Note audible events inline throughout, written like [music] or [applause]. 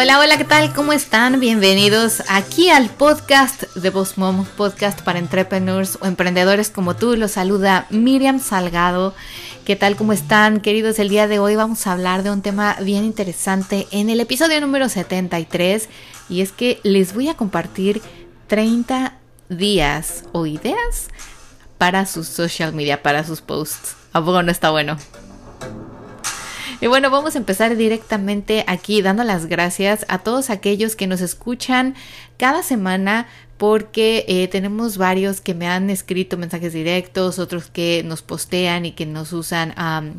Hola, hola, ¿qué tal? ¿Cómo están? Bienvenidos aquí al podcast de Boss Mom, podcast para entrepreneurs o emprendedores como tú. Los saluda Miriam Salgado. ¿Qué tal? ¿Cómo están, queridos? El día de hoy vamos a hablar de un tema bien interesante en el episodio número 73 y es que les voy a compartir 30 días o ideas para sus social media, para sus posts. ¿A poco no está bueno? Y bueno, vamos a empezar directamente aquí dando las gracias a todos aquellos que nos escuchan cada semana porque eh, tenemos varios que me han escrito mensajes directos, otros que nos postean y que nos usan,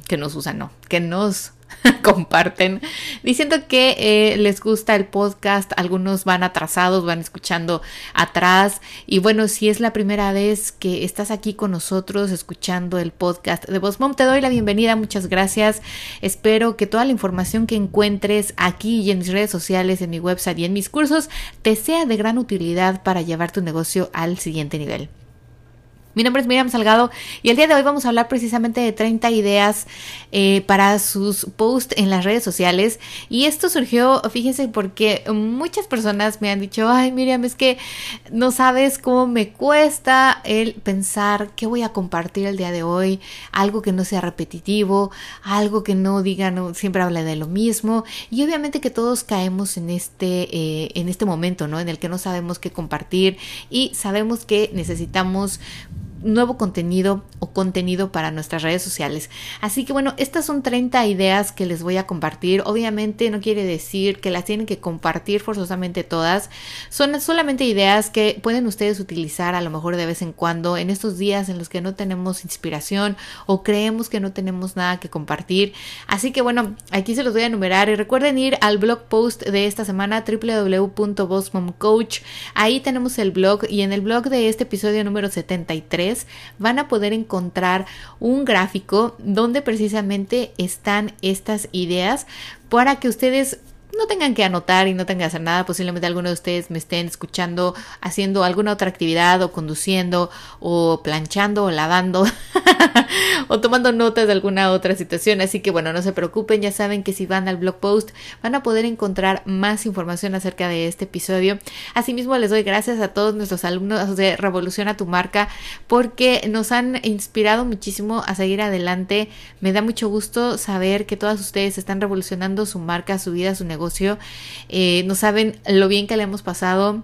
que nos usan, no, que nos [laughs] comparten diciendo que eh, les gusta el podcast. Algunos van atrasados, van escuchando atrás. Y bueno, si es la primera vez que estás aquí con nosotros escuchando el podcast de Voz Mom, te doy la bienvenida. Muchas gracias. Espero que toda la información que encuentres aquí y en mis redes sociales, en mi website y en mis cursos te sea de gran utilidad para llevar tu negocio al siguiente nivel. Mi nombre es Miriam Salgado y el día de hoy vamos a hablar precisamente de 30 ideas eh, para sus posts en las redes sociales. Y esto surgió, fíjense, porque muchas personas me han dicho, ay Miriam, es que no sabes cómo me cuesta el pensar qué voy a compartir el día de hoy, algo que no sea repetitivo, algo que no diga, no, siempre habla de lo mismo. Y obviamente que todos caemos en este, eh, en este momento, ¿no? En el que no sabemos qué compartir y sabemos que necesitamos nuevo contenido o contenido para nuestras redes sociales. Así que bueno, estas son 30 ideas que les voy a compartir. Obviamente no quiere decir que las tienen que compartir forzosamente todas. Son solamente ideas que pueden ustedes utilizar a lo mejor de vez en cuando en estos días en los que no tenemos inspiración o creemos que no tenemos nada que compartir. Así que bueno, aquí se los voy a enumerar y recuerden ir al blog post de esta semana www.bossmomcoach. Ahí tenemos el blog y en el blog de este episodio número 73 van a poder encontrar un gráfico donde precisamente están estas ideas para que ustedes no tengan que anotar y no tengan que hacer nada, posiblemente algunos de ustedes me estén escuchando haciendo alguna otra actividad o conduciendo o planchando o lavando [laughs] o tomando notas de alguna otra situación. Así que bueno, no se preocupen, ya saben que si van al blog post van a poder encontrar más información acerca de este episodio. Asimismo les doy gracias a todos nuestros alumnos de Revoluciona tu marca porque nos han inspirado muchísimo a seguir adelante. Me da mucho gusto saber que todas ustedes están revolucionando su marca, su vida, su negocio Eh, no saben lo bien que le hemos pasado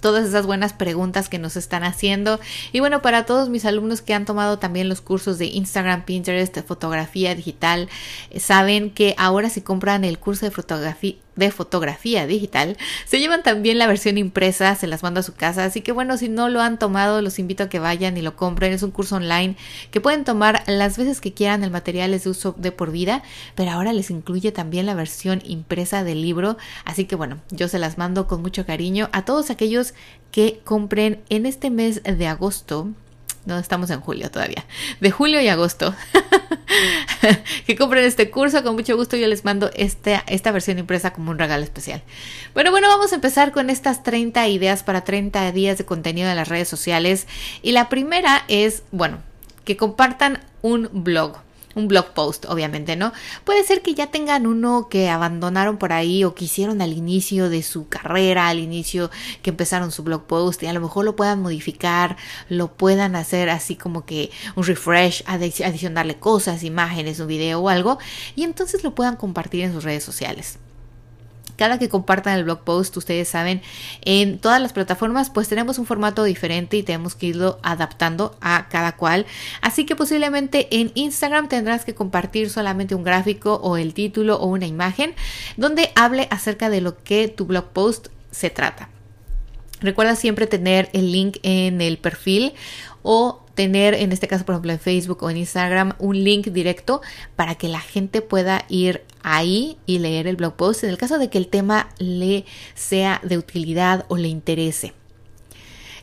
todas esas buenas preguntas que nos están haciendo. Y bueno, para todos mis alumnos que han tomado también los cursos de Instagram, Pinterest, de fotografía digital, eh, saben que ahora si compran el curso de fotografía de fotografía digital. Se llevan también la versión impresa, se las mando a su casa. Así que bueno, si no lo han tomado, los invito a que vayan y lo compren. Es un curso online que pueden tomar las veces que quieran. El material es de uso de por vida, pero ahora les incluye también la versión impresa del libro. Así que bueno, yo se las mando con mucho cariño a todos aquellos que compren en este mes de agosto no estamos en julio todavía, de julio y agosto, [laughs] que compren este curso, con mucho gusto yo les mando esta, esta versión impresa como un regalo especial. Bueno, bueno, vamos a empezar con estas 30 ideas para 30 días de contenido en las redes sociales. Y la primera es, bueno, que compartan un blog un blog post, obviamente, ¿no? Puede ser que ya tengan uno que abandonaron por ahí o que hicieron al inicio de su carrera, al inicio que empezaron su blog post y a lo mejor lo puedan modificar, lo puedan hacer así como que un refresh, adicionarle cosas, imágenes, un video o algo y entonces lo puedan compartir en sus redes sociales cada que compartan el blog post, ustedes saben, en todas las plataformas pues tenemos un formato diferente y tenemos que irlo adaptando a cada cual. Así que posiblemente en Instagram tendrás que compartir solamente un gráfico o el título o una imagen donde hable acerca de lo que tu blog post se trata. Recuerda siempre tener el link en el perfil o tener, en este caso, por ejemplo, en Facebook o en Instagram, un link directo para que la gente pueda ir ahí y leer el blog post en el caso de que el tema le sea de utilidad o le interese.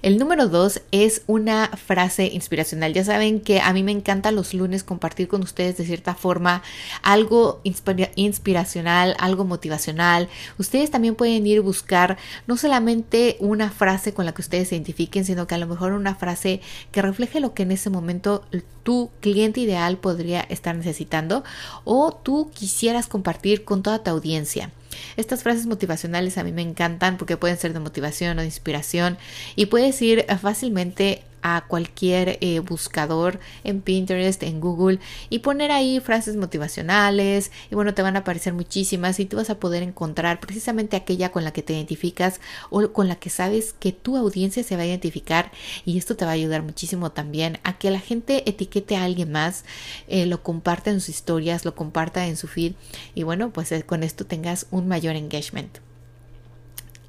El número dos es una frase inspiracional. Ya saben que a mí me encanta los lunes compartir con ustedes de cierta forma algo inspiracional, algo motivacional. Ustedes también pueden ir a buscar no solamente una frase con la que ustedes se identifiquen, sino que a lo mejor una frase que refleje lo que en ese momento tu cliente ideal podría estar necesitando o tú quisieras compartir con toda tu audiencia. Estas frases motivacionales a mí me encantan porque pueden ser de motivación o de inspiración y puedes ir fácilmente a cualquier eh, buscador en Pinterest, en Google y poner ahí frases motivacionales y bueno, te van a aparecer muchísimas y tú vas a poder encontrar precisamente aquella con la que te identificas o con la que sabes que tu audiencia se va a identificar y esto te va a ayudar muchísimo también a que la gente etiquete a alguien más, eh, lo comparta en sus historias, lo comparta en su feed y bueno, pues eh, con esto tengas un mayor engagement.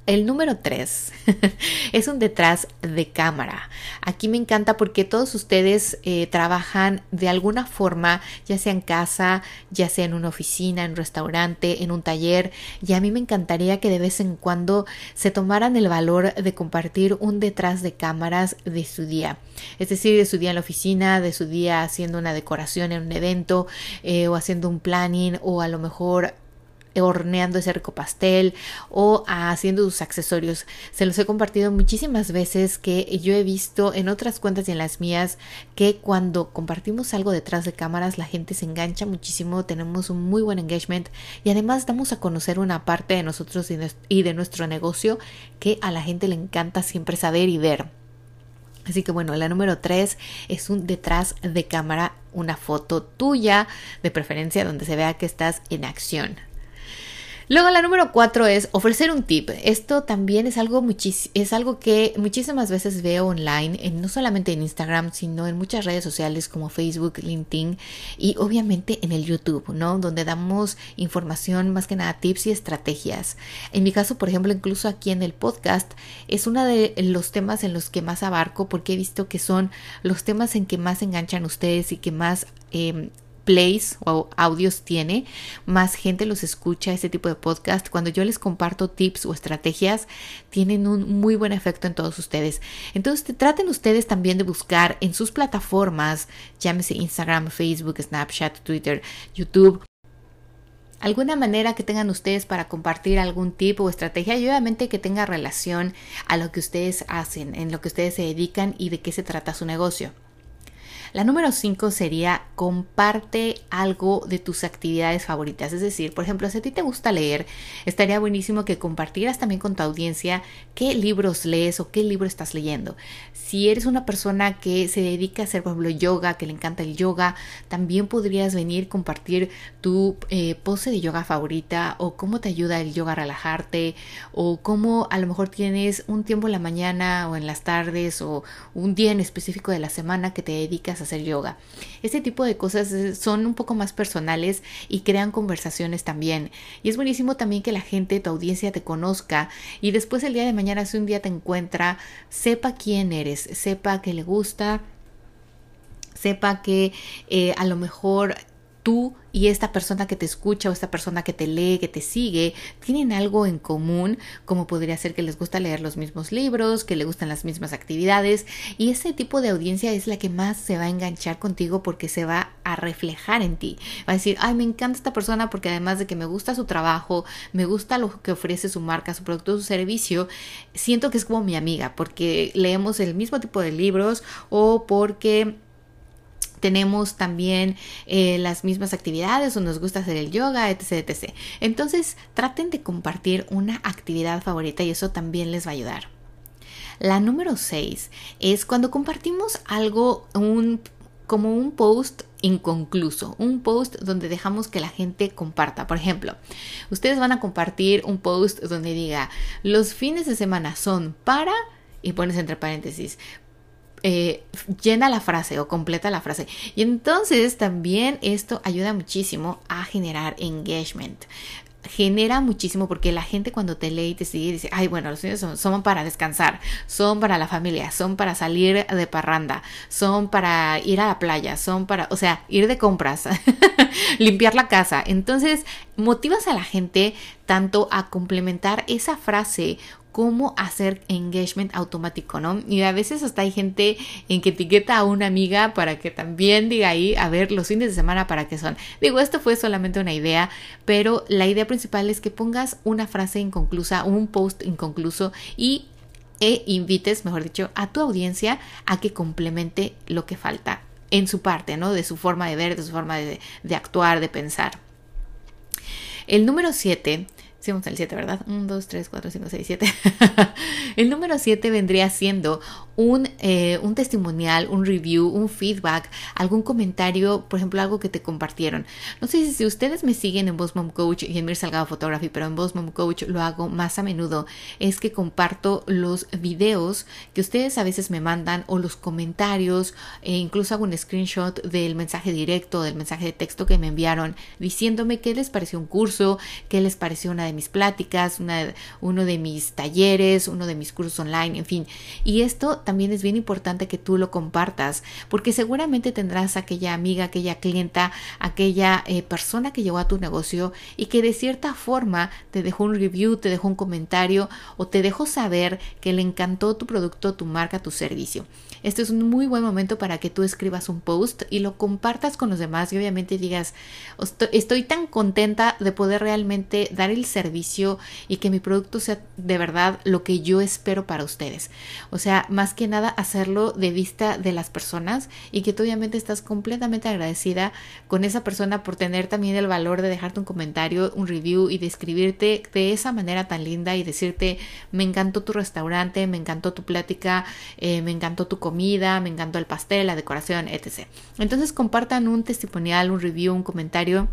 El número 3 [laughs] es un detrás de cámara. Aquí me encanta porque todos ustedes eh, trabajan de alguna forma, ya sea en casa, ya sea en una oficina, en un restaurante, en un taller. Y a mí me encantaría que de vez en cuando se tomaran el valor de compartir un detrás de cámaras de su día. Es decir, de su día en la oficina, de su día haciendo una decoración en un evento eh, o haciendo un planning o a lo mejor horneando ese rico pastel o haciendo sus accesorios. Se los he compartido muchísimas veces que yo he visto en otras cuentas y en las mías que cuando compartimos algo detrás de cámaras la gente se engancha muchísimo, tenemos un muy buen engagement y además damos a conocer una parte de nosotros y de nuestro negocio que a la gente le encanta siempre saber y ver. Así que bueno, la número 3 es un detrás de cámara, una foto tuya, de preferencia donde se vea que estás en acción. Luego la número cuatro es ofrecer un tip. Esto también es algo, es algo que muchísimas veces veo online, no solamente en Instagram, sino en muchas redes sociales como Facebook, LinkedIn y obviamente en el YouTube, ¿no? Donde damos información, más que nada tips y estrategias. En mi caso, por ejemplo, incluso aquí en el podcast, es uno de los temas en los que más abarco porque he visto que son los temas en que más enganchan ustedes y que más... Eh, plays o audios tiene, más gente los escucha este tipo de podcast. Cuando yo les comparto tips o estrategias, tienen un muy buen efecto en todos ustedes. Entonces, traten ustedes también de buscar en sus plataformas, llámese Instagram, Facebook, Snapchat, Twitter, YouTube, alguna manera que tengan ustedes para compartir algún tipo o estrategia y obviamente que tenga relación a lo que ustedes hacen, en lo que ustedes se dedican y de qué se trata su negocio. La número 5 sería comparte algo de tus actividades favoritas. Es decir, por ejemplo, si a ti te gusta leer, estaría buenísimo que compartieras también con tu audiencia qué libros lees o qué libro estás leyendo. Si eres una persona que se dedica a hacer, por ejemplo, yoga, que le encanta el yoga, también podrías venir compartir tu eh, pose de yoga favorita o cómo te ayuda el yoga a relajarte o cómo a lo mejor tienes un tiempo en la mañana o en las tardes o un día en específico de la semana que te dedicas hacer yoga. Este tipo de cosas son un poco más personales y crean conversaciones también. Y es buenísimo también que la gente, tu audiencia te conozca y después el día de mañana, si un día te encuentra, sepa quién eres, sepa que le gusta, sepa que eh, a lo mejor tú y esta persona que te escucha o esta persona que te lee, que te sigue, tienen algo en común, como podría ser que les gusta leer los mismos libros, que le gustan las mismas actividades, y ese tipo de audiencia es la que más se va a enganchar contigo porque se va a reflejar en ti. Va a decir, ay, me encanta esta persona porque además de que me gusta su trabajo, me gusta lo que ofrece su marca, su producto, su servicio, siento que es como mi amiga, porque leemos el mismo tipo de libros o porque tenemos también eh, las mismas actividades o nos gusta hacer el yoga, etc, etc. Entonces traten de compartir una actividad favorita y eso también les va a ayudar. La número 6 es cuando compartimos algo un, como un post inconcluso, un post donde dejamos que la gente comparta. Por ejemplo, ustedes van a compartir un post donde diga los fines de semana son para y pones entre paréntesis eh, llena la frase o completa la frase. Y entonces también esto ayuda muchísimo a generar engagement genera muchísimo porque la gente cuando te lee y te sigue dice, ay, bueno, los niños son, para descansar, son para la familia, son para salir de parranda, son para ir a la playa, son para, o sea, ir de compras, [laughs] limpiar la casa. Entonces, motivas a la gente tanto a complementar esa frase cómo hacer engagement automático, ¿no? Y a veces hasta hay gente en que etiqueta a una amiga para que también diga ahí, a ver, los fines de semana para qué son. Digo, esto fue solamente una idea, pero la idea principal es que pongas una frase inconclusa, un post inconcluso y e invites, mejor dicho, a tu audiencia a que complemente lo que falta en su parte, ¿no? De su forma de ver, de su forma de, de actuar, de pensar. El número 7 Sí, vamos al 7, ¿verdad? 1, 2, 3, 4, 5, 6, 7. el número 7 vendría siendo un, eh, un testimonial, un review, un feedback, algún comentario, por ejemplo, algo que te compartieron. No sé si, ustedes me siguen en Boss Mom Coach y en Mir Salgado Photography, pero en Boss Mom Coach lo hago más a menudo, es que comparto los videos que ustedes a veces me mandan o los comentarios, e incluso hago un screenshot del mensaje directo, del mensaje de texto que me enviaron, diciéndome qué les pareció un curso, qué les pareció una de mis pláticas, uno de mis talleres, uno de mis cursos online, en fin. Y esto también es bien importante que tú lo compartas, porque seguramente tendrás aquella amiga, aquella clienta, aquella eh, persona que llegó a tu negocio y que de cierta forma te dejó un review, te dejó un comentario o te dejó saber que le encantó tu producto, tu marca, tu servicio. Este es un muy buen momento para que tú escribas un post y lo compartas con los demás y obviamente digas, estoy tan contenta de poder realmente dar el servicio y que mi producto sea de verdad lo que yo espero para ustedes. O sea, más que nada hacerlo de vista de las personas y que tú obviamente estás completamente agradecida con esa persona por tener también el valor de dejarte un comentario, un review y describirte de esa manera tan linda y decirte, me encantó tu restaurante, me encantó tu plática, eh, me encantó tu comida, me encantó el pastel, la decoración, etc. Entonces compartan un testimonial, un review, un comentario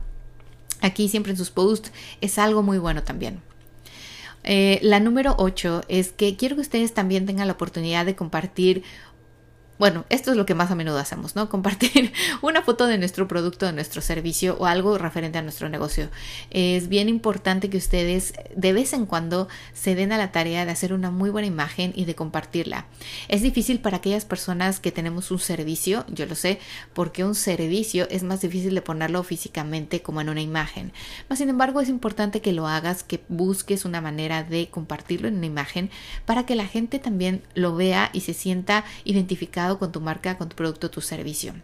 aquí siempre en sus posts, es algo muy bueno también. Eh, la número 8 es que quiero que ustedes también tengan la oportunidad de compartir bueno, esto es lo que más a menudo hacemos, ¿no? [laughs] Compartir una foto de nuestro producto, de nuestro servicio o algo referente a nuestro negocio. Es bien importante que ustedes de vez en cuando se den a la tarea de hacer una muy buena imagen y de compartirla. Es difícil para aquellas personas que tenemos un servicio, yo lo sé, porque un servicio es más difícil de ponerlo físicamente como en una imagen. Mas, sin embargo, es importante que lo hagas, que busques una manera de compartirlo en una imagen para que la gente también lo vea y se sienta identificada con tu marca, con tu producto, tu servicio.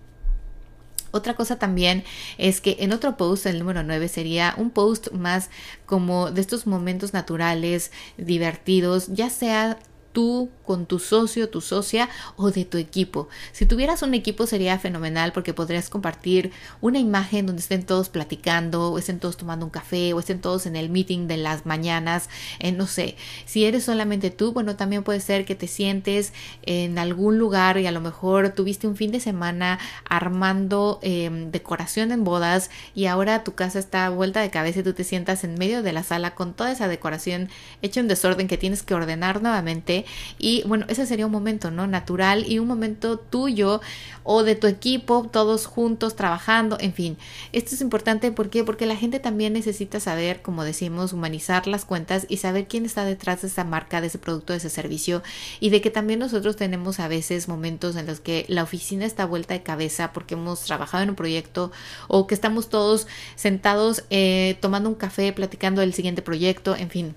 Otra cosa también es que en otro post, el número 9, sería un post más como de estos momentos naturales, divertidos, ya sea tú con tu socio, tu socia o de tu equipo. Si tuvieras un equipo sería fenomenal porque podrías compartir una imagen donde estén todos platicando o estén todos tomando un café o estén todos en el meeting de las mañanas, eh, no sé. Si eres solamente tú, bueno, también puede ser que te sientes en algún lugar y a lo mejor tuviste un fin de semana armando em, decoración en bodas y ahora tu casa está vuelta de cabeza y tú te sientas en medio de la sala con toda esa decoración hecha en desorden que tienes que ordenar nuevamente y bueno, ese sería un momento, ¿no? Natural y un momento tuyo o de tu equipo, todos juntos trabajando, en fin. Esto es importante ¿por qué? porque la gente también necesita saber, como decimos, humanizar las cuentas y saber quién está detrás de esa marca, de ese producto, de ese servicio y de que también nosotros tenemos a veces momentos en los que la oficina está vuelta de cabeza porque hemos trabajado en un proyecto o que estamos todos sentados eh, tomando un café, platicando del siguiente proyecto, en fin.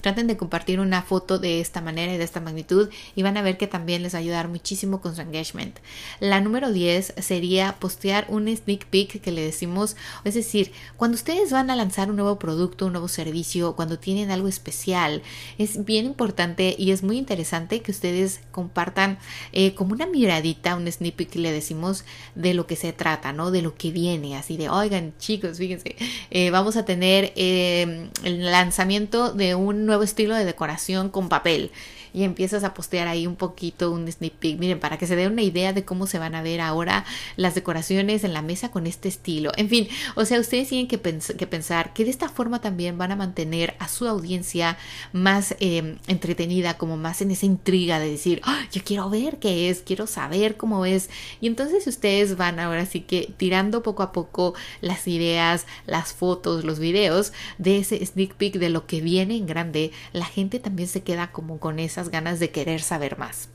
Traten de compartir una foto de esta manera y de esta magnitud y van a ver que también les va a ayudar muchísimo con su engagement. La número 10 sería postear un sneak peek que le decimos, es decir, cuando ustedes van a lanzar un nuevo producto, un nuevo servicio, cuando tienen algo especial, es bien importante y es muy interesante que ustedes compartan eh, como una miradita, un sneak peek le decimos de lo que se trata, ¿no? De lo que viene, así de, oigan chicos, fíjense, eh, vamos a tener eh, el lanzamiento de un nuevo estilo de decoración con papel y empiezas a postear ahí un poquito un sneak peek. Miren, para que se dé una idea de cómo se van a ver ahora las decoraciones en la mesa con este estilo. En fin, o sea, ustedes tienen que, que pensar que de esta forma también van a mantener a su audiencia más em, entretenida, como más en esa intriga de decir, ¡Ah, yo quiero ver qué es, quiero saber cómo es. Y entonces ustedes van ahora sí que tirando poco a poco las ideas, las fotos, los videos de ese sneak peek de lo que viene en grande, la gente también se queda como con esa ganas de querer saber más.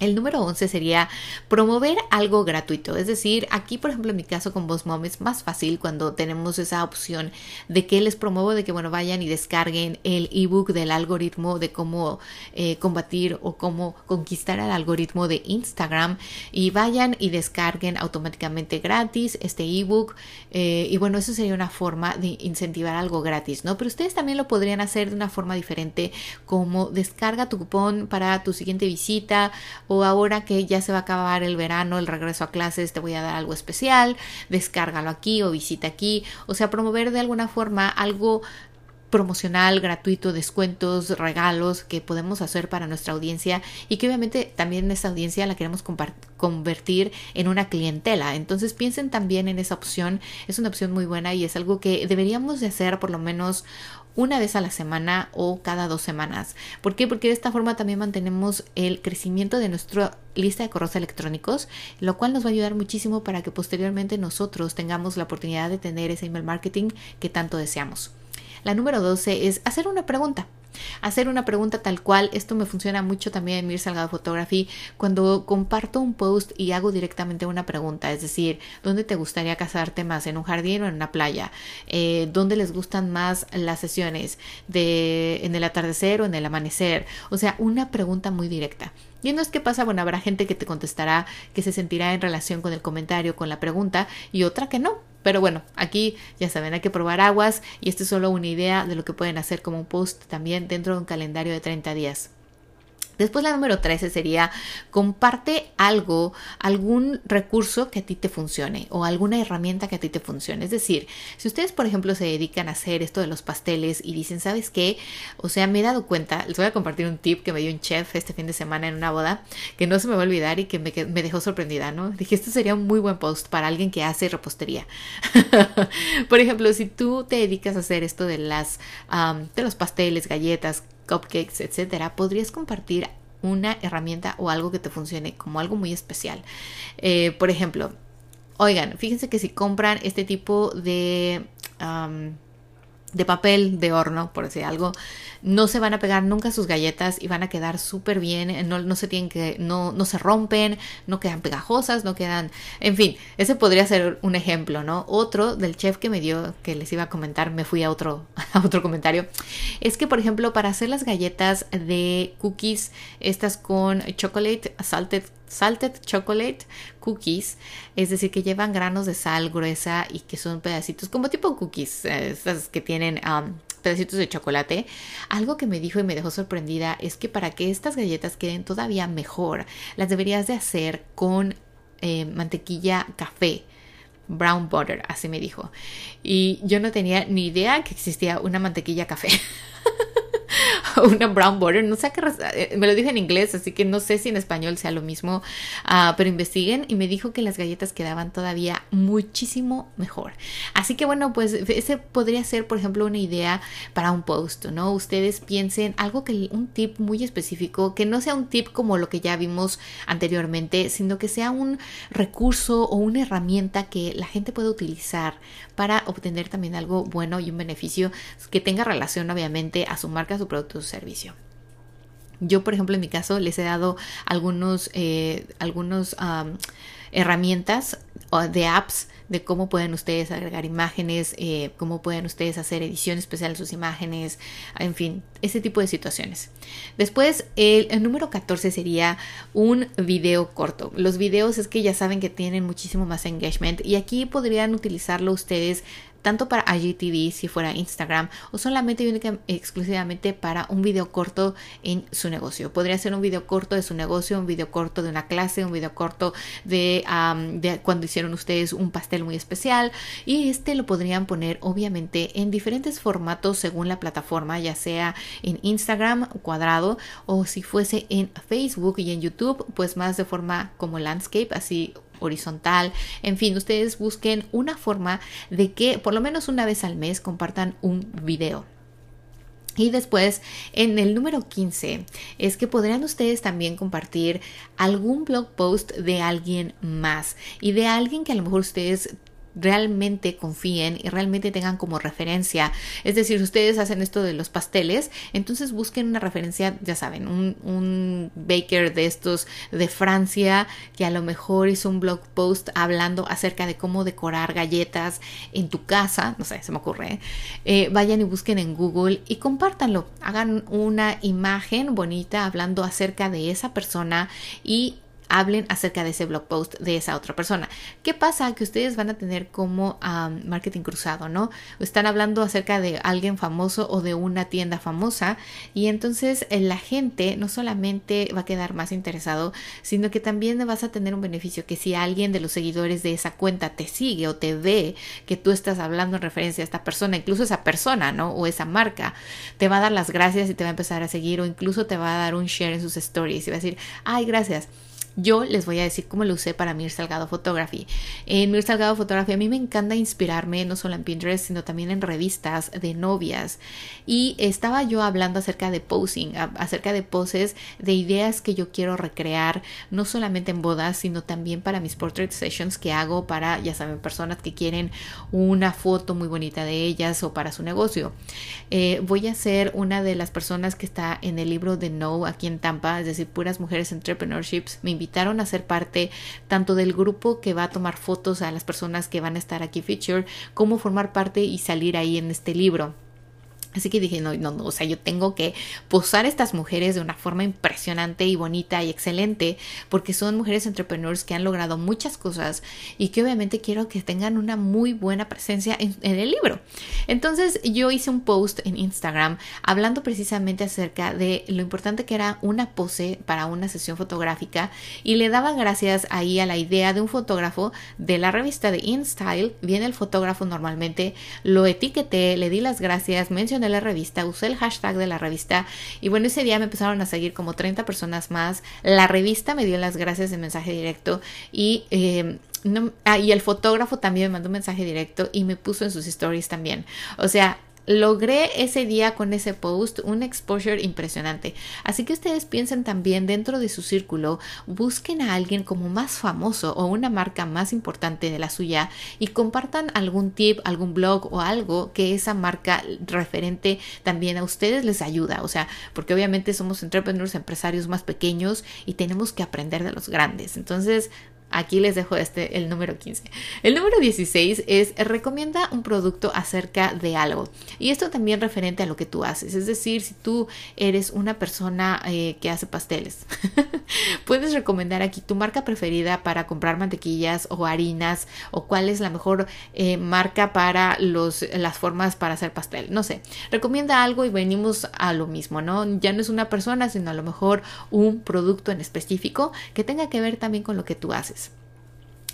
El número 11 sería promover algo gratuito. Es decir, aquí, por ejemplo, en mi caso con Boss Mom es más fácil cuando tenemos esa opción de que les promuevo de que, bueno, vayan y descarguen el ebook del algoritmo de cómo eh, combatir o cómo conquistar al algoritmo de Instagram y vayan y descarguen automáticamente gratis este ebook. Eh, y bueno, eso sería una forma de incentivar algo gratis, ¿no? Pero ustedes también lo podrían hacer de una forma diferente, como descarga tu cupón para tu siguiente visita o ahora que ya se va a acabar el verano, el regreso a clases, te voy a dar algo especial, descárgalo aquí o visita aquí, o sea, promover de alguna forma algo promocional, gratuito, descuentos, regalos que podemos hacer para nuestra audiencia y que obviamente también esa audiencia la queremos convertir en una clientela. Entonces piensen también en esa opción, es una opción muy buena y es algo que deberíamos de hacer por lo menos una vez a la semana o cada dos semanas. ¿Por qué? Porque de esta forma también mantenemos el crecimiento de nuestra lista de correos electrónicos, lo cual nos va a ayudar muchísimo para que posteriormente nosotros tengamos la oportunidad de tener ese email marketing que tanto deseamos. La número 12 es hacer una pregunta hacer una pregunta tal cual. Esto me funciona mucho también en Mir Salgado Photography cuando comparto un post y hago directamente una pregunta. Es decir, ¿dónde te gustaría casarte más? ¿En un jardín o en una playa? Eh, ¿Dónde les gustan más las sesiones? De, ¿En el atardecer o en el amanecer? O sea, una pregunta muy directa. Y no es que pasa, bueno, habrá gente que te contestará que se sentirá en relación con el comentario, con la pregunta, y otra que no. Pero bueno, aquí ya saben, hay que probar aguas y esto es solo una idea de lo que pueden hacer como un post también dentro de un calendario de 30 días. Después la número 13 sería comparte algo, algún recurso que a ti te funcione o alguna herramienta que a ti te funcione. Es decir, si ustedes por ejemplo se dedican a hacer esto de los pasteles y dicen, ¿sabes qué? O sea, me he dado cuenta, les voy a compartir un tip que me dio un chef este fin de semana en una boda, que no se me va a olvidar y que me, dejó sorprendida, ¿no? Dije, este sería un muy buen post para alguien que hace repostería. [laughs] por ejemplo, si tú te dedicas a hacer esto de las, de los pasteles, galletas, cupcakes, etcétera, podrías compartir una herramienta o algo que te funcione como algo muy especial. Eh, por ejemplo, oigan, fíjense que si compran este tipo de de papel de horno, por decir algo, no se van a pegar nunca sus galletas y van a quedar súper bien, no, no, se tienen que, no, no se rompen, no quedan pegajosas, no quedan, en fin, ese podría ser un ejemplo, ¿no? Otro del chef que me dio, que les iba a comentar, me fui a otro, [laughs] a otro comentario, es que, por ejemplo, para hacer las galletas de cookies, estas con chocolate, salted salted chocolate cookies, es decir, que llevan granos de sal gruesa y que son pedacitos como tipo cookies, eh, esas que tienen um, pedacitos de chocolate. Algo que me dijo y me dejó sorprendida es que para que estas galletas queden todavía mejor, las deberías de hacer con eh, mantequilla café brown butter, así me dijo. Y yo no tenía ni idea que existía una mantequilla café. [laughs] [laughs] una brown butter, no sé qué, eh, me lo dije en inglés, así que no sé si en español sea lo mismo, ah, pero investiguen y me dijo que las galletas quedaban todavía muchísimo mejor. Así que bueno, pues ese podría ser, por ejemplo, una idea para un post, ¿no? Ustedes piensen algo que, un tip muy específico, que no sea un tip como lo que ya vimos anteriormente, sino que sea un recurso o una herramienta que la gente pueda utilizar para obtener también algo bueno y un beneficio que tenga relación obviamente a su marca, su producto o servicio. Yo, por ejemplo, en mi caso les he dado algunos, eh, algunos herramientas de apps de cómo pueden ustedes agregar imágenes, eh, cómo pueden ustedes hacer edición especial de sus imágenes, en fin, ese tipo de situaciones. Después, el, el, número 14 sería un video corto. Los videos es que ya saben que tienen muchísimo más engagement y aquí podrían utilizarlo ustedes tanto para IGTV si fuera Instagram o solamente y única, exclusivamente para un video corto en su negocio. Podría ser un video corto de su negocio, un video corto de una clase, un video corto de, de cuando hicieron ustedes un pastel muy especial y este lo podrían poner obviamente en diferentes formatos según la plataforma, ya sea en Instagram cuadrado o si fuese en Facebook y en YouTube, pues más de forma como landscape, así horizontal, en fin, ustedes busquen una forma de que por lo menos una vez al mes compartan un video. Y después, en el número 15, es que podrían ustedes también compartir algún blog post de alguien más y de alguien que a lo mejor ustedes realmente confíen y realmente tengan como referencia. Es decir, si ustedes hacen esto de los pasteles, entonces busquen una referencia, ya saben, un, baker de estos de Francia que a lo mejor hizo un blog post hablando acerca de cómo decorar galletas en tu casa, no sé, se me ocurre. Eh, vayan y busquen en Google y compártanlo. Hagan una imagen bonita hablando acerca de esa persona y hablen acerca de ese blog post de esa otra persona. ¿Qué pasa? Que ustedes van a tener como marketing cruzado, ¿no? Están hablando acerca de alguien famoso o de una tienda famosa y entonces eh, la gente no solamente va a quedar más interesado, sino que también vas a tener un beneficio que si alguien de los seguidores de esa cuenta te sigue o te ve que tú estás hablando en referencia a esta persona, incluso esa persona, ¿no? O esa marca, te va a dar las gracias y te va a empezar a seguir o incluso te va a dar un share en sus stories y va a decir, ay, gracias yo les voy a decir cómo lo usé para Mir Salgado Photography. En Mir Salgado Photography a mí me encanta inspirarme no solo en Pinterest, sino también en revistas de novias. Y estaba yo hablando acerca de posing, acerca de poses, de ideas que yo quiero recrear, no solamente en bodas, sino también para mis portrait sessions que hago para, ya saben, personas que quieren una foto muy bonita de ellas o para su negocio. Eh, voy a ser una de las personas que está en el libro de No aquí en Tampa, es decir, puras mujeres entrepreneurships. Me invitaron a ser parte tanto del grupo que va a tomar fotos a las personas que van a estar aquí feature, como formar parte y salir ahí en este libro. Así que dije, no, no, no, o sea, yo tengo que posar a estas mujeres de una forma impresionante y bonita y excelente, porque son mujeres entrepreneurs que han logrado muchas cosas y que obviamente quiero que tengan una muy buena presencia en, el libro. Entonces yo hice un post en Instagram hablando precisamente acerca de lo importante que era una pose para una sesión fotográfica y le daba gracias ahí a la idea de un fotógrafo de la revista de InStyle. Viene el fotógrafo normalmente, lo etiqueté, le di las gracias, mencioné de la revista, usé el hashtag de la revista y bueno, ese día me empezaron a seguir como 30 personas más. La revista me dio las gracias en mensaje directo y... Eh, ah, y el fotógrafo también me mandó un mensaje directo y me puso en sus stories también. O sea, logré ese día con ese post un exposure impresionante. Así que ustedes piensen también dentro de su círculo, busquen a alguien como más famoso o una marca más importante de la suya y compartan algún tip, algún blog o algo que esa marca referente también a ustedes les ayuda. O sea, porque obviamente somos entrepreneurs, empresarios más pequeños y tenemos que aprender de los grandes. Entonces, Aquí les dejo este, el número 15. El número 16 es recomienda un producto acerca de algo. Y esto también referente a lo que tú haces. Es decir, si tú eres una persona eh, que hace pasteles, [laughs] puedes recomendar aquí tu marca preferida para comprar mantequillas o harinas o cuál es la mejor eh, marca para los, las formas para hacer pastel. No sé, recomienda algo y venimos a lo mismo, ¿no? Ya no es una persona, sino a lo mejor un producto en específico que tenga que ver también con lo que tú haces.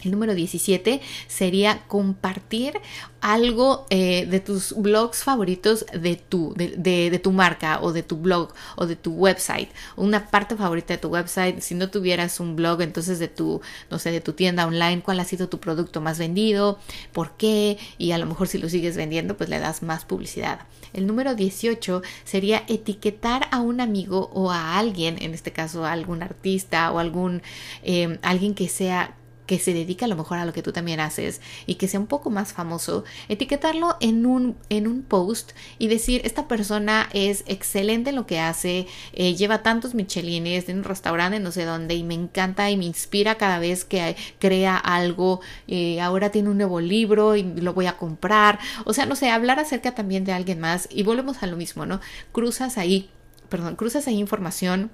El número 17 sería compartir algo eh, de tus blogs favoritos de tu, de, tu marca o de tu blog o de tu website. Una parte favorita de tu website. Si no tuvieras un blog, entonces de tu, no sé, de tu tienda online, cuál ha sido tu producto más vendido, por qué, y a lo mejor si lo sigues vendiendo, pues le das más publicidad. El número 18 sería etiquetar a un amigo o a alguien, en este caso a algún artista o algún, eh, alguien que sea que se dedica a lo mejor a lo que tú también haces y que sea un poco más famoso, etiquetarlo en un, en un post y decir, esta persona es excelente en lo que hace, eh, lleva tantos michelines, en un restaurante no sé dónde y me encanta y me inspira cada vez que crea algo, eh, ahora tiene un nuevo libro y lo voy a comprar, o sea, no sé, hablar acerca también de alguien más y volvemos a lo mismo, ¿no? Cruzas ahí, perdón, cruzas ahí información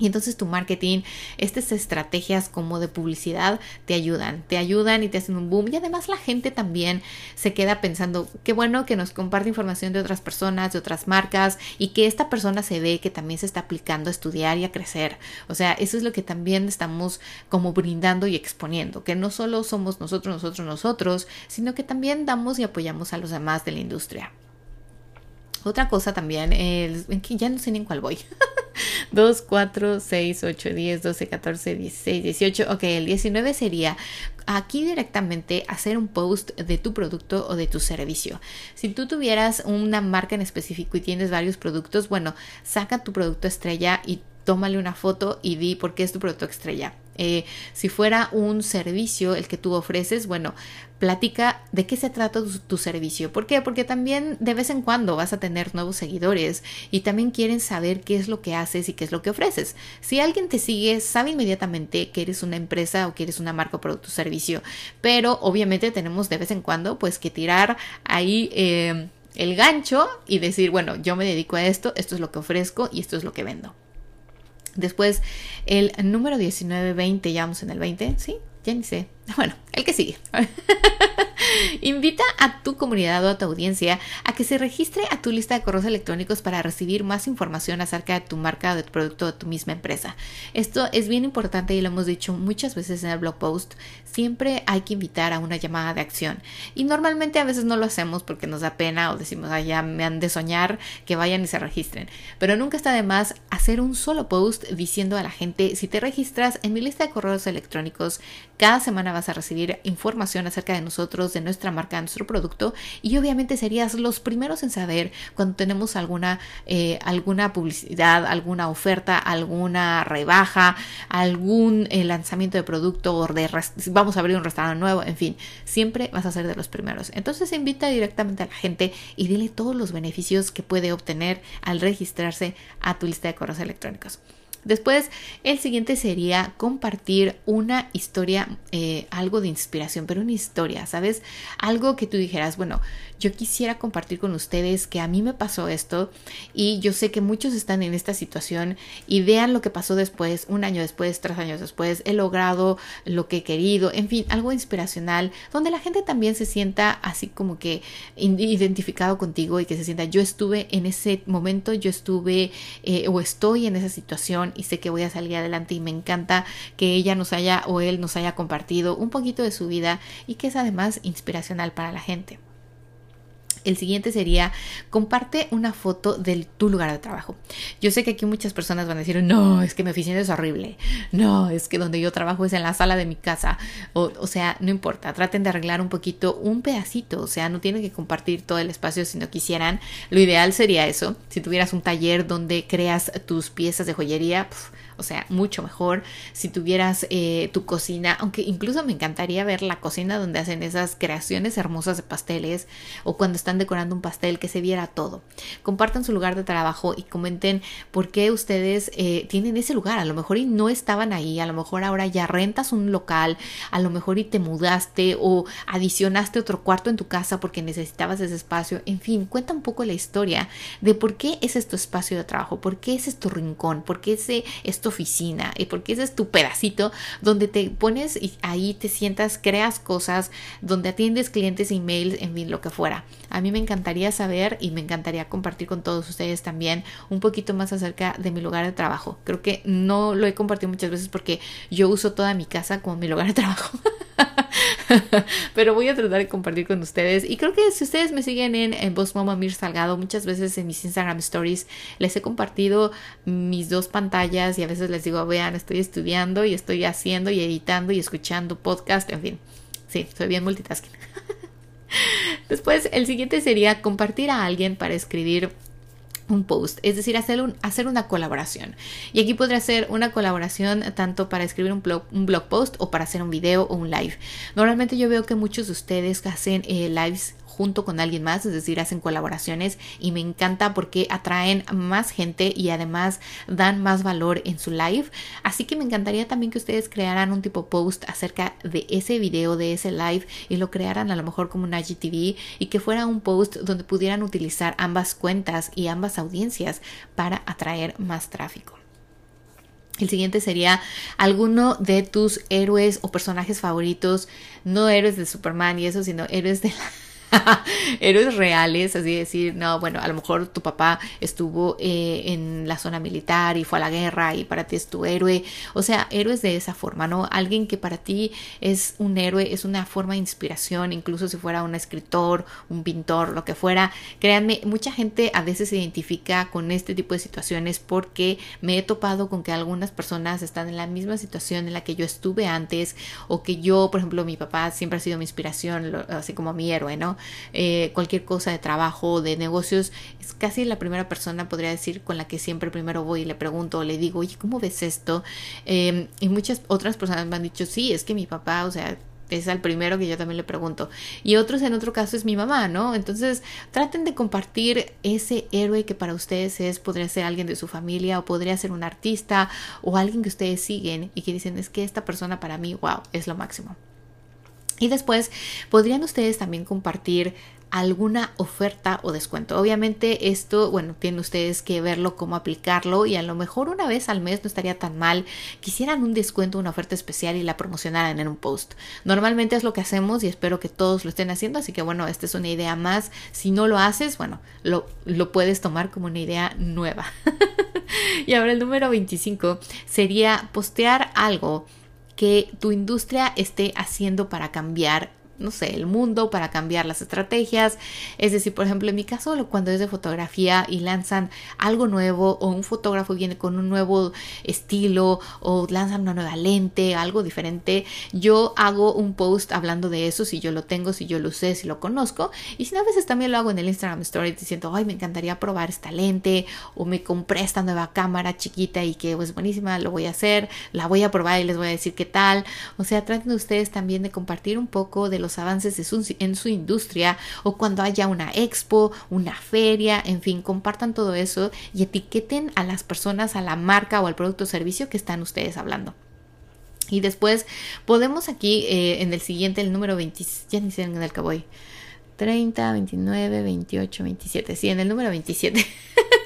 y entonces tu marketing, estas estrategias como de publicidad te ayudan, te ayudan y te hacen un boom. Y además la gente también se queda pensando, qué bueno que nos comparte información de otras personas, de otras marcas y que esta persona se ve que también se está aplicando a estudiar y a crecer. O sea, eso es lo que también estamos como brindando y exponiendo, que no solo somos nosotros, nosotros, nosotros, sino que también damos y apoyamos a los demás de la industria. Otra cosa también, que ya no sé ni en cuál voy. 2, 4, 6, 8, 10, 12, 14, 16, 18. Ok, el 19 sería aquí directamente hacer un post de tu producto o de tu servicio. Si tú tuvieras una marca en específico y tienes varios productos, bueno, saca tu producto estrella y tómale una foto y di por qué es tu producto estrella. Eh, si fuera un servicio el que tú ofreces, bueno, platica de qué se trata tu, servicio. ¿Por qué? Porque también de vez en cuando vas a tener nuevos seguidores y también quieren saber qué es lo que haces y qué es lo que ofreces. Si alguien te sigue, sabe inmediatamente que eres una empresa o que eres una marca producto o servicio, pero obviamente tenemos de vez en cuando pues que tirar ahí... Eh, el gancho y decir, bueno, yo me dedico a esto, esto es lo que ofrezco y esto es lo que vendo. Después, el número 19, 20, ya vamos en el 20, ¿sí? Ya ni sé. [laughs] Bueno, el que sigue. [laughs] [laughs] Invita a tu comunidad o a tu audiencia a que se registre a tu lista de correos electrónicos para recibir más información acerca de tu marca o de tu producto de tu misma empresa. Esto es bien importante y lo hemos dicho muchas veces en el blog post. Siempre hay que invitar a una llamada de acción. Y normalmente a veces no lo hacemos porque nos da pena o decimos, ah, ya me han de soñar, que vayan y se registren. Pero nunca está de más hacer un solo post diciendo a la gente, si te registras en mi lista de correos electrónicos, cada semana vas a recibir información acerca de nosotros, nuestra marca, nuestro producto y obviamente serías los primeros en saber cuando tenemos alguna, eh, alguna publicidad, alguna oferta, alguna rebaja, algún eh, lanzamiento de producto o de vamos a abrir un restaurante nuevo, en fin, siempre vas a ser de los primeros. Entonces invita directamente a la gente y dile todos los beneficios que puede obtener al registrarse a tu lista de correos electrónicos. Después, el siguiente sería compartir una historia, eh, algo de inspiración, pero una historia, ¿sabes? Algo que tú dijeras, bueno, yo quisiera compartir con ustedes que a mí me pasó esto y yo sé que muchos están en esta situación y vean lo que pasó después, un año después, tres años después, he logrado lo que he querido, en fin, algo inspiracional, donde la gente también se sienta así como que identificado contigo y que se sienta, yo estuve en ese momento, yo estuve eh, o estoy en esa situación y sé que voy a salir adelante y me encanta que ella nos haya o él nos haya compartido un poquito de su vida y que es además inspiracional para la gente. El siguiente sería comparte una foto de tu lugar de trabajo. Yo sé que aquí muchas personas van a decir, no, es que mi oficina es horrible. No, es que donde yo trabajo es en la sala de mi casa. O, o sea, no importa, traten de arreglar un poquito, un pedacito. O sea, no tienen que compartir todo el espacio si no quisieran. Lo ideal sería eso. Si tuvieras un taller donde creas tus piezas de joyería, o sea, mucho mejor si tuvieras eh, tu cocina, aunque incluso me encantaría ver la cocina donde hacen esas creaciones hermosas de pasteles o cuando están decorando un pastel, que se viera todo. Compartan su lugar de trabajo y comenten por qué ustedes eh, tienen ese lugar. A lo mejor y no estaban ahí, a lo mejor ahora ya rentas un local, a lo mejor y te mudaste o adicionaste otro cuarto en tu casa porque necesitabas ese espacio. En fin, cuenta un poco la historia de por qué es tu espacio de trabajo, por qué es tu rincón, por qué ese es tu oficina y porque ese es tu pedacito donde te pones y ahí te sientas, creas cosas, donde atiendes clientes, emails, en fin, lo que fuera. A mí me encantaría saber y me encantaría compartir con todos ustedes también un poquito más acerca de mi lugar de trabajo. Creo que no lo he compartido muchas veces porque yo uso toda mi casa como mi lugar de trabajo. [laughs] [laughs] Pero voy a tratar de compartir con ustedes. Y creo que si ustedes me siguen en, en Boss Mama Mir Salgado, muchas veces en mis Instagram Stories les he compartido mis dos pantallas y a veces les digo, vean, estoy estudiando y estoy haciendo y editando y escuchando podcast, en fin. Sí, soy bien multitasking. [laughs] Después, el siguiente sería compartir a alguien para escribir un post, es decir, hacer, un, hacer una colaboración. Y aquí podría ser una colaboración tanto para escribir un blog, un blog post o para hacer un video o un live. Normalmente yo veo que muchos de ustedes hacen eh, lives junto con alguien más, es decir, hacen colaboraciones y me encanta porque atraen más gente y además dan más valor en su live. Así que me encantaría también que ustedes crearan un tipo post acerca de ese video, de ese live y lo crearan a lo mejor como un IGTV y que fuera un post donde pudieran utilizar ambas cuentas y ambas audiencias para atraer más tráfico. El siguiente sería alguno de tus héroes o personajes favoritos, no héroes de Superman y eso, sino héroes de la [laughs] héroes reales, así decir, no, bueno, a lo mejor tu papá estuvo eh, en la zona militar y fue a la guerra y para ti es tu héroe, o sea, héroes de esa forma, ¿no? Alguien que para ti es un héroe, es una forma de inspiración, incluso si fuera un escritor, un pintor, lo que fuera, créanme, mucha gente a veces se identifica con este tipo de situaciones porque me he topado con que algunas personas están en la misma situación en la que yo estuve antes o que yo, por ejemplo, mi papá siempre ha sido mi inspiración, así como mi héroe, ¿no? Eh, cualquier cosa de trabajo, de negocios, es casi la primera persona, podría decir, con la que siempre primero voy y le pregunto o le digo, oye, ¿cómo ves esto? Em, y muchas otras personas me han dicho, sí, es que mi papá, o sea, es al primero que yo también le pregunto. Y otros en otro caso es mi mamá, ¿no? Entonces traten de compartir ese héroe que para ustedes es, podría ser alguien de su familia o podría ser un artista o alguien que ustedes siguen y que dicen es que esta persona para mí, wow, es lo máximo. Y después podrían ustedes también compartir alguna oferta o descuento. Obviamente esto, bueno, tienen ustedes que verlo cómo aplicarlo y a lo mejor una vez al mes no estaría tan mal. Quisieran un descuento, una oferta especial y la promocionaran en un post. Normalmente es lo que hacemos y espero que todos lo estén haciendo, así que bueno, esta es una idea más. Si no lo haces, bueno, lo, lo puedes tomar como una idea nueva. [laughs] y ahora el número 25 sería postear algo que tu industria esté haciendo para cambiar no sé, el mundo para cambiar las estrategias. Es decir, por ejemplo, en mi caso, cuando es de fotografía y lanzan algo nuevo o un fotógrafo viene con un nuevo estilo o lanzan una nueva lente, algo diferente, yo hago un post hablando de eso, si yo lo tengo, si yo lo sé, si lo conozco. Y si no, a veces también lo hago en el Instagram Story diciendo, ay, me encantaría probar esta lente o me compré esta nueva cámara chiquita y que es pues, buenísima, lo voy a hacer, la voy a probar y les voy a decir qué tal. O sea, traten ustedes también de compartir un poco de los avances en su industria o cuando haya una expo, una feria, en fin, compartan todo eso y etiqueten a las personas, a la marca o al producto o servicio que están ustedes hablando. Y después podemos aquí eh, en el siguiente, el número 20, ya ni sé en el que voy. 30, 29, 28, 27. Sí, en el número 27. [laughs]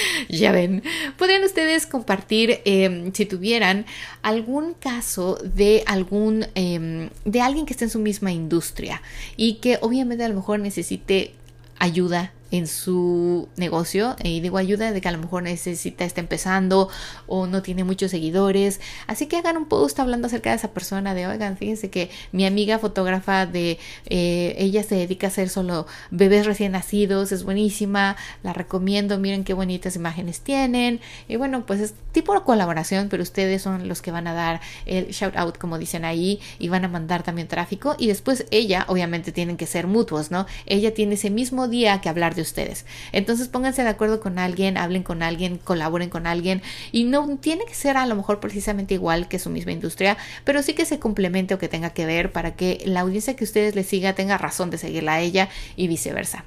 [laughs] ya ven, podrían ustedes compartir em, si tuvieran algún caso de algún em, de alguien que esté en su misma industria y que obviamente a lo mejor necesite ayuda en su negocio y digo ayuda de que a lo mejor necesita, está empezando o no tiene muchos seguidores. Así que hagan un post hablando acerca de esa persona, de oigan, fíjense que mi amiga fotógrafa de eh, ella se dedica a hacer solo bebés recién nacidos, es buenísima, la recomiendo, miren qué bonitas imágenes tienen. Y bueno, pues es tipo colaboración, pero ustedes son los que van a dar el shout out, como dicen ahí, y van a mandar también tráfico. Y después ella, obviamente, tienen que ser mutuos, ¿no? Ella tiene ese mismo día que hablar de ustedes. Entonces pónganse de acuerdo con alguien, hablen con alguien, colaboren con alguien y no tiene que ser a lo mejor precisamente igual que su misma industria, pero sí que se complemente o que tenga que ver para que la audiencia que ustedes le siga tenga razón de seguirla a ella y viceversa.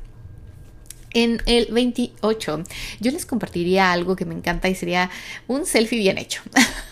En el 28 yo les compartiría algo que me encanta y sería un selfie bien hecho. [laughs]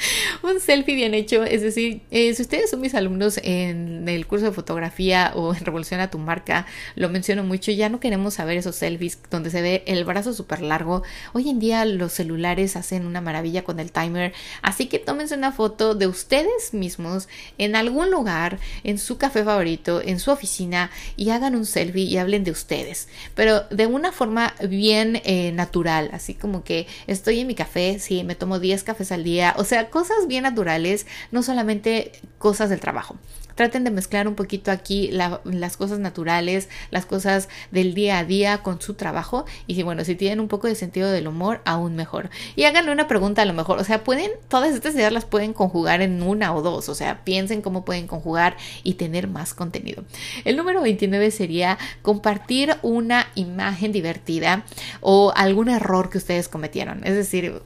[laughs] un selfie bien hecho. Es decir, eh, si ustedes son mis alumnos en el curso de fotografía o en Revolución a tu marca, lo menciono mucho, ya no queremos saber esos selfies donde se ve el brazo súper largo. Hoy en día los celulares hacen una maravilla con el timer, así que tómense una foto de ustedes mismos en algún lugar, en su café favorito, en su oficina y hagan un selfie y hablen de ustedes, pero de una forma bien eh, natural, así como que estoy en mi café, sí, me tomo 10 cafés al día, o sea, cosas bien naturales, no solamente cosas del trabajo. Traten de mezclar un poquito aquí las cosas naturales, las cosas del día a día con su trabajo. Y si, bueno, si tienen un poco de sentido del humor, aún mejor. Y háganle una pregunta a lo mejor. O sea, pueden, todas estas ideas las pueden conjugar en una o dos. O sea, piensen cómo pueden conjugar y tener más contenido. El número 29 sería compartir una imagen divertida o algún error que ustedes cometieron. Es decir,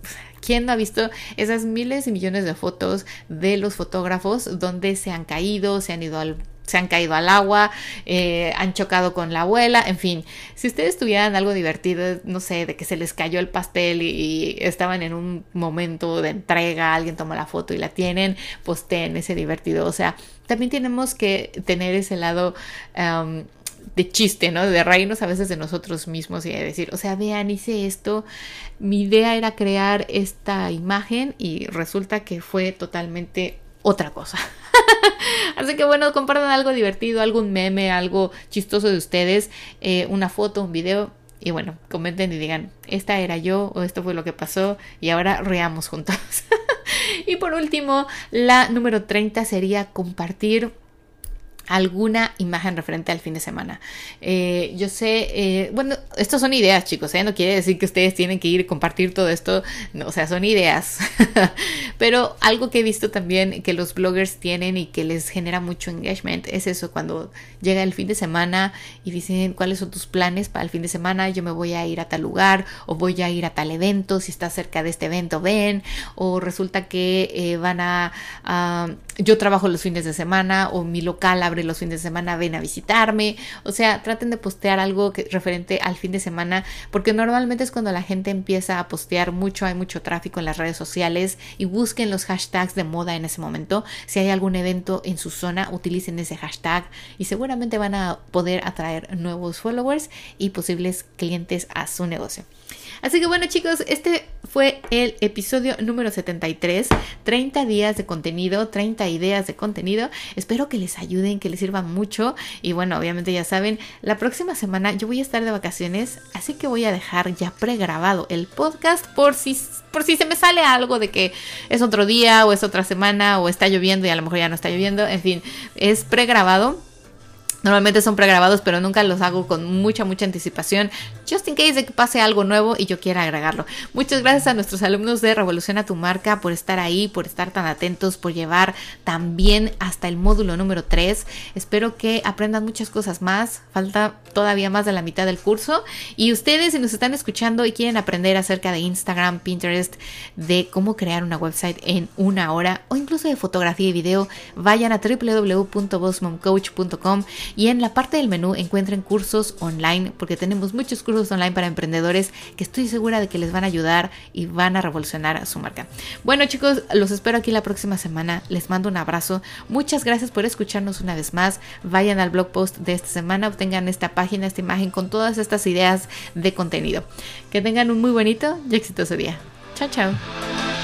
¿Quién no ha visto esas miles y millones de fotos de los fotógrafos donde se han caído, se han ido al se han caído al agua, eh, han chocado con la abuela, en fin, si ustedes tuvieran algo divertido, no sé, de que se les cayó el pastel y, estaban en un momento de entrega, alguien toma la foto y la tienen, ten ese divertido, o sea, también tenemos que tener ese lado de chiste, ¿no? De reírnos a veces de nosotros mismos y de decir, o sea, vean, hice esto, mi idea era crear esta imagen y resulta que fue totalmente otra cosa. [laughs] Así que bueno, compartan algo divertido, algún meme, algo chistoso de ustedes, eh, una foto, un video. Y bueno, comenten y digan, esta era yo o esto fue lo que pasó y ahora reamos juntos. [laughs] y por último, la número 30 sería compartir alguna imagen referente al fin de semana. Eh, yo sé, eh, bueno, estos son ideas, chicos, ¿eh? no quiere decir que ustedes tienen que ir y compartir todo esto, o sea, son ideas. [laughs] Pero algo que he visto también que los bloggers tienen y que les genera mucho engagement es eso, cuando llega el fin de semana y dicen cuáles son tus planes para el fin de semana, yo me voy a ir a tal lugar o voy a ir a tal evento, si está cerca de este evento, ven, o resulta que van a, yo trabajo los fines de semana o mi local abre los fines de semana, ven a visitarme. O sea, traten de postear algo que, referente al fin de semana, porque normalmente es cuando la gente empieza a postear mucho, hay mucho tráfico en las redes sociales y busquen los hashtags de moda en ese momento. Si hay algún evento en su zona, utilicen ese hashtag y seguramente van a poder atraer nuevos followers y posibles clientes a su negocio. Así que bueno chicos, este fue el episodio número 73, 30 días de contenido, 30 ideas de contenido. Espero que les ayuden, que les sirvan mucho. Y bueno, obviamente ya saben, la próxima semana yo voy a estar de vacaciones, así que voy a dejar ya pregrabado el podcast por si por si se me sale algo de que es otro día o es otra semana o está lloviendo y a lo mejor ya no está lloviendo, en fin, es pregrabado Normalmente son pregrabados, pero nunca los hago con mucha, mucha anticipación, just in case de que pase algo nuevo y yo quiera agregarlo. Muchas gracias a nuestros alumnos de Revoluciona tu Marca por estar ahí, por estar tan atentos, por llevar también hasta el módulo número 3. Espero que aprendan muchas cosas más. Falta todavía más de la mitad del curso. Y ustedes, si nos están escuchando y quieren aprender acerca de Instagram, Pinterest, de cómo crear una website en una hora o incluso de fotografía y video, vayan a www.bossmomcoach.com y en la parte del menú encuentren cursos online porque tenemos muchos cursos online para emprendedores que estoy segura de que les van a ayudar y van a revolucionar su marca. Bueno chicos, los espero aquí la próxima semana. Les mando un abrazo. Muchas gracias por escucharnos una vez más. Vayan al blog post de esta semana, obtengan esta página, esta imagen con todas estas ideas de contenido. Que tengan un muy bonito y exitoso día. Chao, chao.